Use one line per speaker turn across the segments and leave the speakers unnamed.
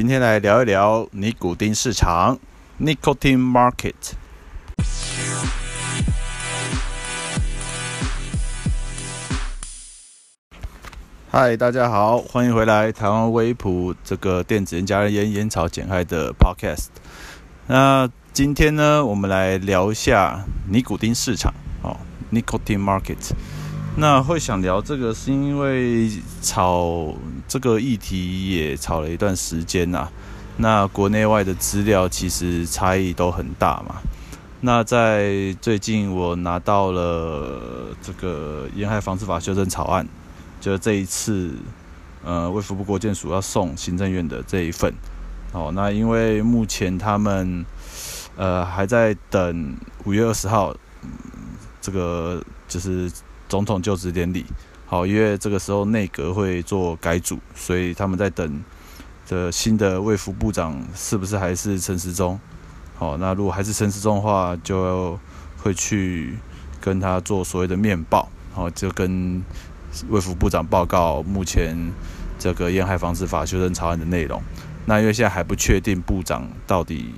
今天来聊一聊尼古丁市场 （Nicotine Market）。嗨，大家好，欢迎回来台湾威普这个电子烟、加热烟、烟草减害的 Podcast。那今天呢，我们来聊一下尼古丁市场哦，Nicotine Market。那会想聊这个，是因为炒这个议题也炒了一段时间呐、啊。那国内外的资料其实差异都很大嘛。那在最近，我拿到了这个沿海防治法修正草案，就这一次，呃，卫福部国健署要送行政院的这一份。哦，那因为目前他们呃还在等五月二十号，这个就是。总统就职典礼，好，因为这个时候内阁会做改组，所以他们在等的新的卫福部长是不是还是陈时中？好，那如果还是陈时中的话，就会去跟他做所谓的面报，好，就跟卫福部长报告目前这个烟害防治法修正草案的内容。那因为现在还不确定部长到底。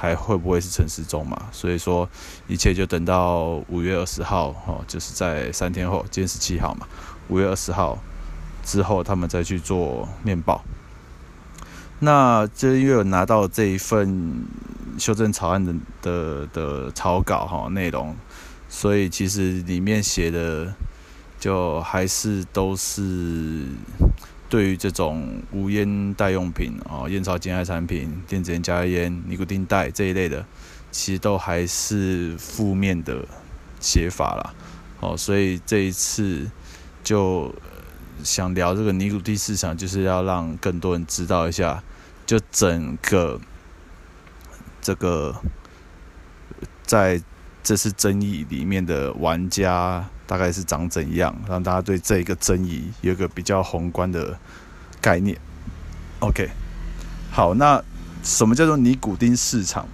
还会不会是陈时中嘛？所以说一切就等到五月二十号，哦，就是在三天后，今天十七号嘛，五月二十号之后，他们再去做面报。那就因为有拿到这一份修正草案的的的草稿哈内容，所以其实里面写的就还是都是。对于这种无烟代用品啊、烟草减害产品、电子烟、加烟、尼古丁袋这一类的，其实都还是负面的写法啦。哦，所以这一次就想聊这个尼古丁市场，就是要让更多人知道一下，就整个这个在这次争议里面的玩家。大概是长怎样，让大家对这一个争议有一个比较宏观的概念。OK，好，那什么叫做尼古丁市场？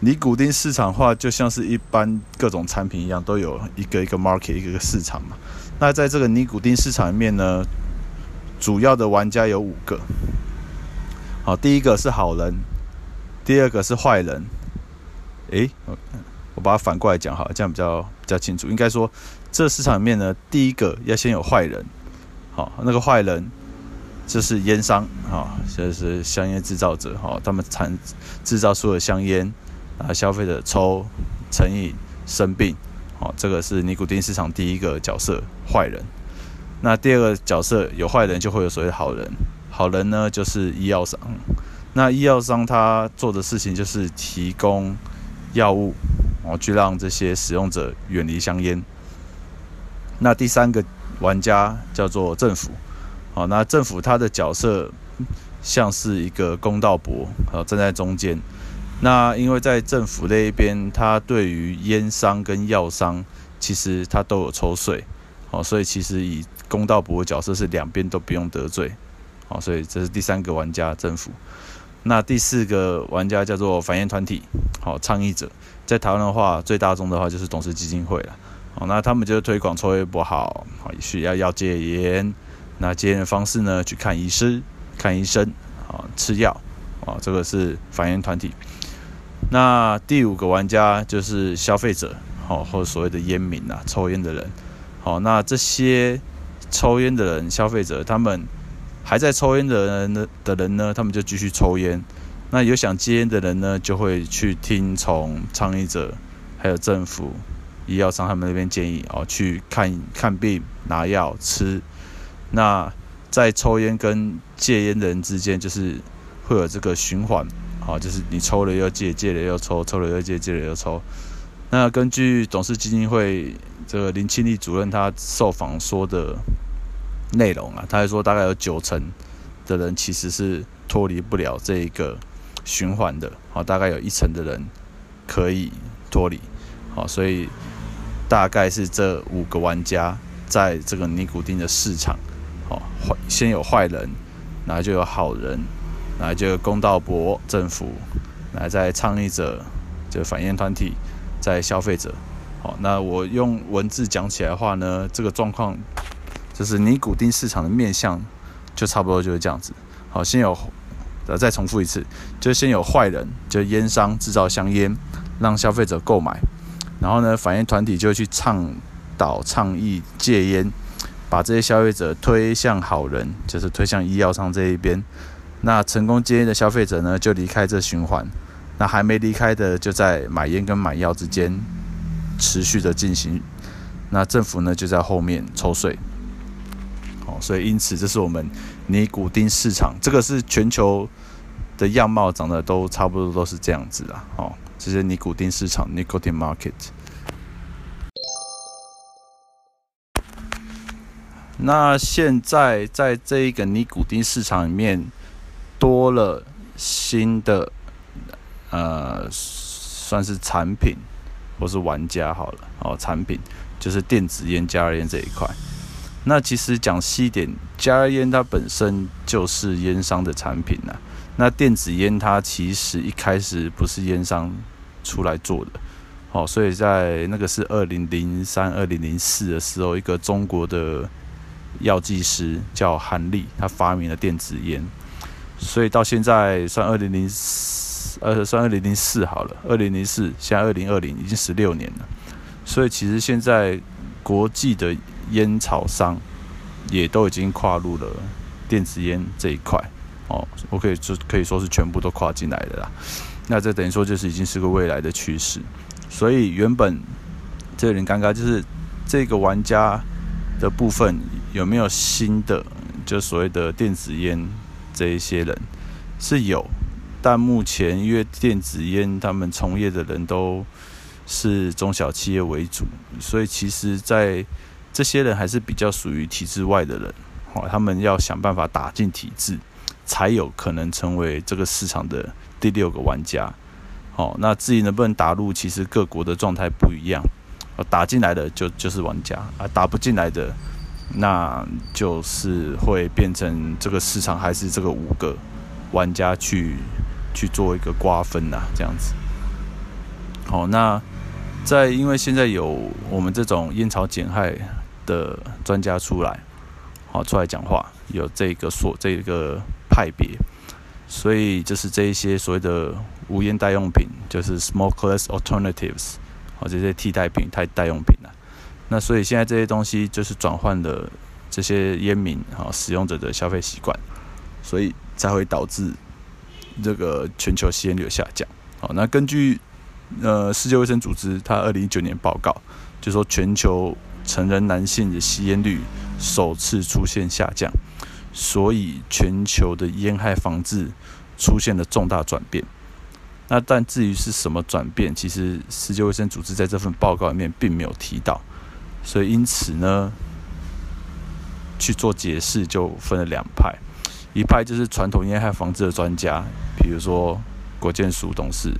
尼古丁市场化，就像是一般各种产品一样，都有一个一个 market，一个一个市场嘛。那在这个尼古丁市场里面呢，主要的玩家有五个。好，第一个是好人，第二个是坏人。诶。我把它反过来讲好，这样比较比较清楚。应该说，这市场里面呢，第一个要先有坏人，好，那个坏人就是烟商，哈，就是香烟制造者，哈，他们产制造出的香烟，啊，消费者抽成瘾生病，好，这个是尼古丁市场第一个角色，坏人。那第二个角色有坏人，就会有所谓的好人，好人呢就是医药商，那医药商他做的事情就是提供药物。哦，去让这些使用者远离香烟。那第三个玩家叫做政府。好，那政府它的角色像是一个公道伯，好，站在中间。那因为在政府那一边，它对于烟商跟药商，其实它都有抽税。好，所以其实以公道伯的角色是两边都不用得罪。好，所以这是第三个玩家，政府。那第四个玩家叫做反烟团体，好，倡议者。在台湾的话，最大众的话就是董事基金会了。好，那他们就是推广抽烟不好，好，需要要戒烟。那戒烟的方式呢？去看医师、看医生，啊，吃药，啊，这个是反烟团体。那第五个玩家就是消费者，好，或所谓的烟民呐，抽烟的人。好，那这些抽烟的人、消费者，他们还在抽烟的人呢的人呢，他们就继续抽烟。那有想戒烟的人呢，就会去听从倡议者，还有政府、医药商他们那边建议哦，去看看病、拿药、吃。那在抽烟跟戒烟的人之间，就是会有这个循环，好，就是你抽了又戒，戒了又抽，抽了又戒，戒了又抽。那根据董事基金会这个林庆利主任他受访说的内容啊，他还说大概有九成的人其实是脱离不了这一个。循环的，好，大概有一成的人可以脱离，好，所以大概是这五个玩家在这个尼古丁的市场，好，坏先有坏人，然后就有好人，然后就有公道博政府，然后在倡议者，就反烟团体，在消费者，好，那我用文字讲起来的话呢，这个状况就是尼古丁市场的面向就差不多就是这样子，好，先有。呃，再重复一次，就先有坏人，就烟商制造香烟，让消费者购买，然后呢，反映团体就去倡导倡议戒烟，把这些消费者推向好人，就是推向医药商这一边。那成功戒烟的消费者呢，就离开这循环；那还没离开的，就在买烟跟买药之间持续的进行。那政府呢，就在后面抽税。哦，所以因此，这是我们尼古丁市场，这个是全球的样貌，长得都差不多都是这样子啊。哦，这是尼古丁市场 （Nicotine Market）。那现在在这一个尼古丁市场里面，多了新的呃，算是产品或是玩家好了。哦，产品就是电子烟、加热烟这一块。那其实讲细一点，加热烟它本身就是烟商的产品呐、啊。那电子烟它其实一开始不是烟商出来做的，哦，所以在那个是二零零三、二零零四的时候，一个中国的药剂师叫韩立，他发明了电子烟。所以到现在算二零零四，呃，算二零零四好了，二零零四，现在二零二零，已经十六年了。所以其实现在国际的烟草商也都已经跨入了电子烟这一块哦，我可以就可以说是全部都跨进来的啦。那这等于说就是已经是个未来的趋势。所以原本这有点尴尬，就是这个玩家的部分有没有新的，就所谓的电子烟这一些人是有，但目前因为电子烟他们从业的人都是中小企业为主，所以其实，在这些人还是比较属于体制外的人，哦，他们要想办法打进体制，才有可能成为这个市场的第六个玩家。哦，那至于能不能打入，其实各国的状态不一样。打进来的就就是玩家，啊，打不进来的，那就是会变成这个市场还是这个五个玩家去去做一个瓜分呐，这样子。好，那。在，因为现在有我们这种烟草减害的专家出来，好出来讲话，有这个所这个派别，所以就是这一些所谓的无烟代用品，就是 smokeless alternatives，好这些替代品、替代用品啊。那所以现在这些东西就是转换了这些烟民啊使用者的消费习惯，所以才会导致这个全球吸烟率下降。好，那根据。呃，世界卫生组织它二零一九年报告就说，全球成人男性的吸烟率首次出现下降，所以全球的烟害防治出现了重大转变。那但至于是什么转变，其实世界卫生组织在这份报告里面并没有提到，所以因此呢，去做解释就分了两派，一派就是传统烟害防治的专家，比如说国健署董事。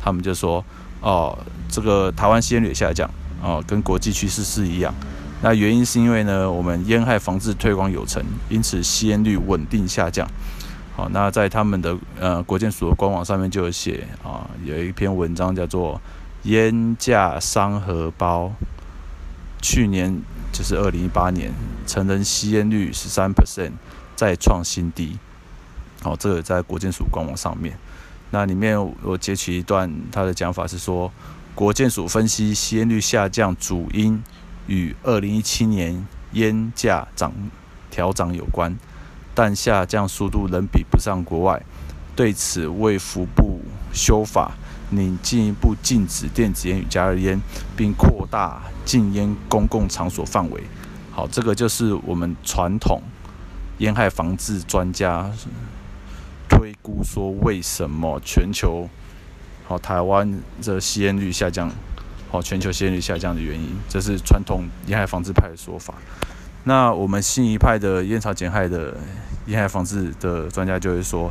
他们就说：“哦，这个台湾吸烟率下降，哦，跟国际趋势是一样。那原因是因为呢，我们烟害防治推广有成，因此吸烟率稳定下降。好、那在他们的呃国健署的官网上面就有写啊、有一篇文章叫做《烟价伤荷包》，去年就是二零一八年，成人吸烟率十三 percent 再创新低。好、哦，这个在国健署官网上面。”那里面我截取一段，他的讲法是说，国健署分析吸烟率下降主因与二零一七年烟价涨调涨有关，但下降速度仍比不上国外。对此，卫福部修法，拟进一步禁止电子烟与加热烟，并扩大禁烟公共场所范围。好，这个就是我们传统烟害防治专家。推估说，为什么全球好台湾这吸烟率下降，好全球吸烟率下降的原因，这是传统烟害防治派的说法。那我们新一派的烟草减害的烟害防治的专家就会说，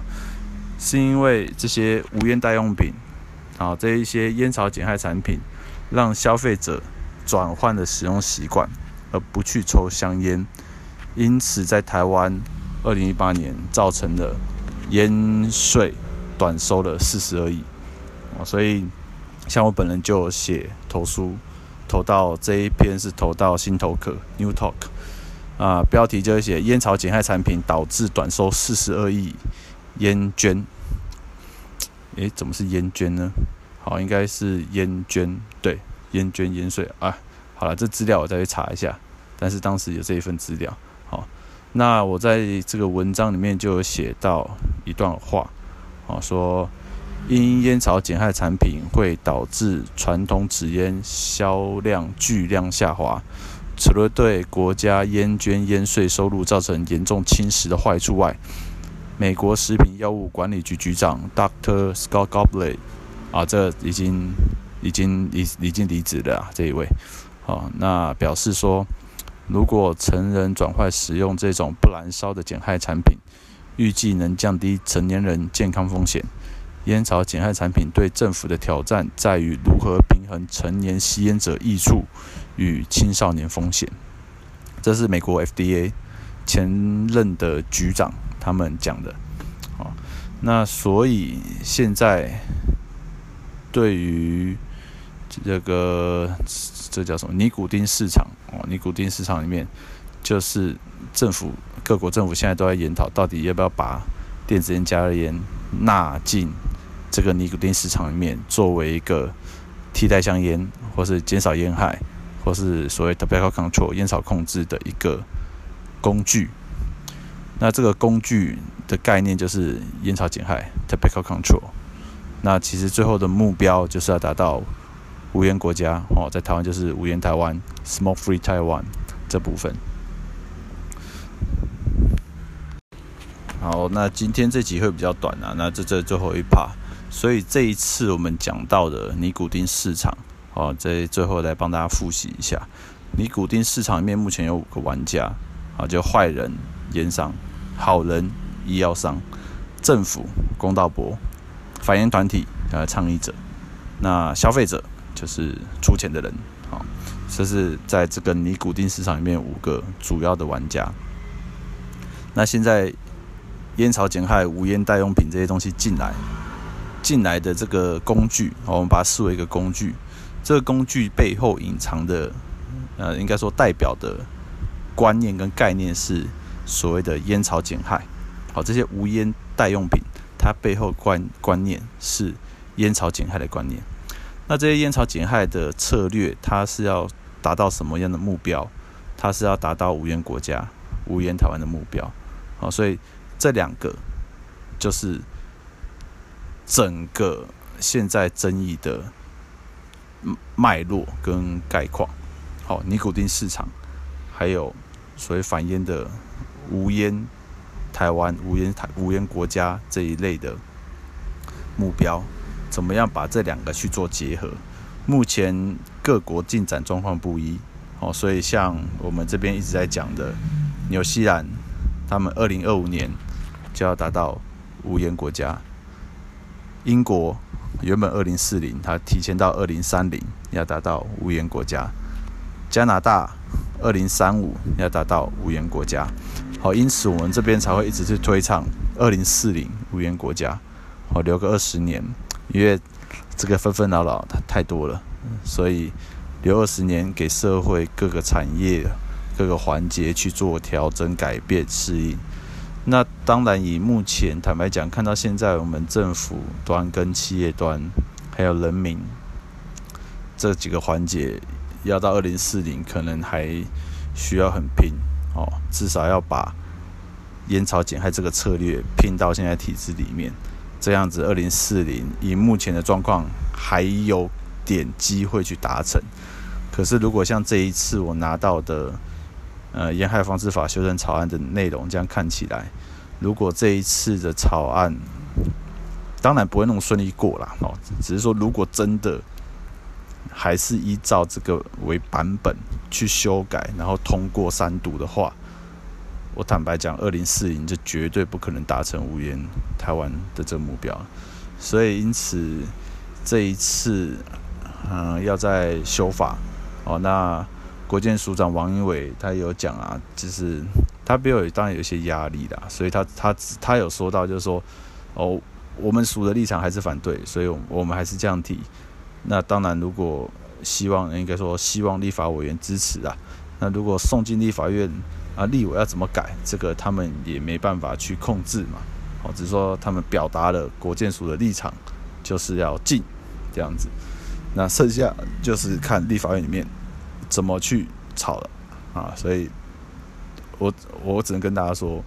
是因为这些无烟代用品，啊这一些烟草减害产品，让消费者转换了使用习惯，而不去抽香烟，因此在台湾二零一八年造成了。烟税短收了四十二亿，所以像我本人就写投书，投到这一篇是投到新投客 New Talk 啊，标题就是写烟草减害产品导致短收四十二亿烟捐。诶，怎么是烟捐呢？好，应该是烟捐，对，烟捐烟税啊。好了，这资料我再去查一下。但是当时有这一份资料。好，那我在这个文章里面就有写到一段话，啊，说因烟草减害产品会导致传统纸烟销量巨量下滑，除了对国家烟捐烟税收入造成严重侵蚀的坏处外，美国食品药物管理局局长 Dr. Scott Gottlieb 啊，这已经已经已已经离职了啊，这一位，好，那表示说，如果成人转换使用这种不燃烧的减害产品，预计能降低成年人健康风险。烟草减害产品对政府的挑战在于如何平衡成年吸烟者益处与青少年风险。这是美国 FDA 前任的局长。他们讲的，哦，那所以现在对于这个这叫什么尼古丁市场哦，尼古丁市场里面就是政府各国政府现在都在研讨，到底要不要把电子烟、加热烟纳进这个尼古丁市场里面，作为一个替代香烟，或是减少烟害，或是所谓 tobacco control 烟草控制的一个工具。那这个工具的概念就是烟草减害 （tobacco control）。那其实最后的目标就是要达到无烟国家哦，在台湾就是无烟台湾 （smoke-free Taiwan） 这部分。好，那今天这集会比较短啊，那这这最后一 part，所以这一次我们讲到的尼古丁市场哦，在最后来帮大家复习一下，尼古丁市场里面目前有五个玩家啊，就坏人。烟商、好人、医药商、政府、公道伯、反烟团体、呃倡议者，那消费者就是出钱的人。好，这是在这个尼古丁市场里面五个主要的玩家。那现在烟草减害、无烟代用品这些东西进来，进来的这个工具，我们把它视为一个工具。这个工具背后隐藏的，呃，应该说代表的观念跟概念是。所谓的烟草减害，好，这些无烟代用品，它背后观观念是烟草减害的观念。那这些烟草减害的策略，它是要达到什么样的目标？它是要达到无烟国家、无烟台湾的目标。好，所以这两个就是整个现在争议的脉络跟概况。好，尼古丁市场，还有所谓反烟的。无烟台湾、无烟台、无烟国家这一类的目标，怎么样把这两个去做结合？目前各国进展状况不一，哦，所以像我们这边一直在讲的，纽西兰他们二零二五年就要达到无烟国家，英国原本二零四零，它提前到二零三零要达到无烟国家，加拿大二零三五要达到无烟国家。好，因此我们这边才会一直去推倡二零四零无烟国家，好，留个二十年，因为这个纷纷扰扰它太多了，所以留二十年给社会各个产业各个环节去做调整、改变、适应。那当然，以目前坦白讲，看到现在我们政府端跟企业端还有人民这几个环节，要到二零四零，可能还需要很拼。哦，至少要把烟草减害这个策略拼到现在体制里面，这样子二零四零以目前的状况还有点机会去达成。可是如果像这一次我拿到的呃沿海防治法修正草案的内容这样看起来，如果这一次的草案当然不会那么顺利过啦，哦，只是说如果真的。还是依照这个为版本去修改，然后通过三读的话，我坦白讲，二零四零就绝对不可能达成无烟台湾的这个目标。所以因此这一次，嗯、要在修法哦。那国建署长王英伟他有讲啊，就是他背后当然有些压力啦，所以他他他有说到，就是说哦，我们署的立场还是反对，所以我们还是这样提。那当然，如果希望应该说希望立法委员支持啊，那如果送进立法院啊，立委要怎么改，这个他们也没办法去控制嘛。哦，只是说他们表达了国建署的立场，就是要进这样子。那剩下就是看立法院里面怎么去吵了啊。所以我我只能跟大家说，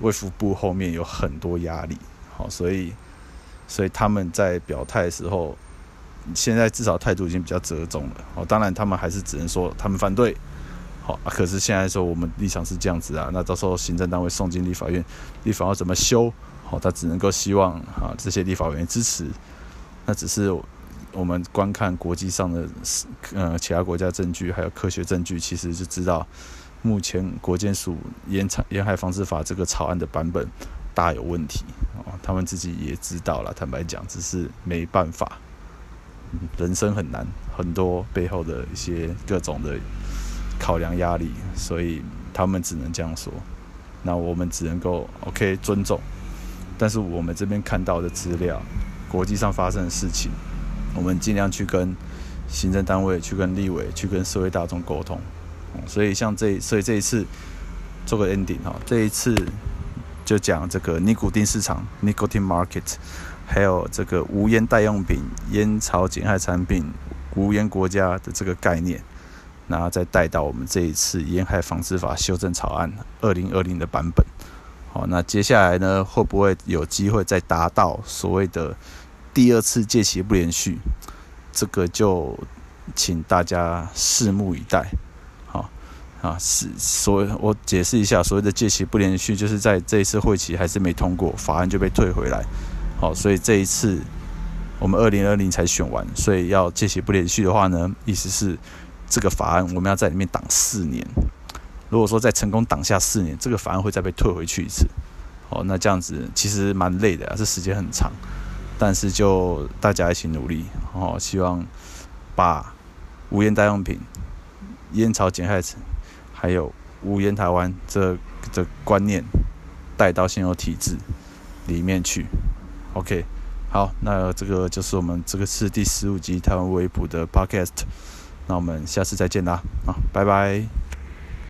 卫福部后面有很多压力，好，所以所以他们在表态的时候，现在至少态度已经比较折中了。哦，当然他们还是只能说他们反对。好，可是现在说我们立场是这样子啊，那到时候行政单位送进立法院，立法要怎么修？好，他只能够希望啊这些立法委员支持。那只是我们观看国际上的呃其他国家证据，还有科学证据，其实就知道目前国健署烟草烟害防治法这个草案的版本大有问题哦，他们自己也知道了，坦白讲，只是没办法，人生很难，很多背后的一些各种的。考量压力，所以他们只能这样说。那我们只能够 OK 尊重，但是我们这边看到的资料，国际上发生的事情，我们尽量去跟行政单位、去跟立委、去跟社会大众沟通。所以像这，所以这一次做个 ending 哈，这一次就讲这个尼古丁市场 （Nicotine Market），还有这个无烟代用品、烟草减害产品、无烟国家的这个概念。然后再带到我们这一次烟害防治法修正草案二零二零的版本，好，那接下来呢，会不会有机会再达到所谓的第二次届期不连续？这个就请大家拭目以待。好，啊，是所谓我解释一下，所谓的届期不连续，就是在这一次会期还是没通过，法案就被退回来。好，所以这一次我们二零二零才选完，所以要届期不连续的话呢，意思是。这个法案我们要在里面挡四年，如果说再成功挡下四年，这个法案会再被退回去一次。哦，那这样子其实蛮累的啊，这时间很长。但是就大家一起努力，哦，希望把无烟代用品、烟草减害层，还有无烟台湾这这观念带到现有体制里面去。OK，好，那这个就是我们这个是第十五集台湾微普的 Podcast。那我们下次再见啦，啊，拜拜。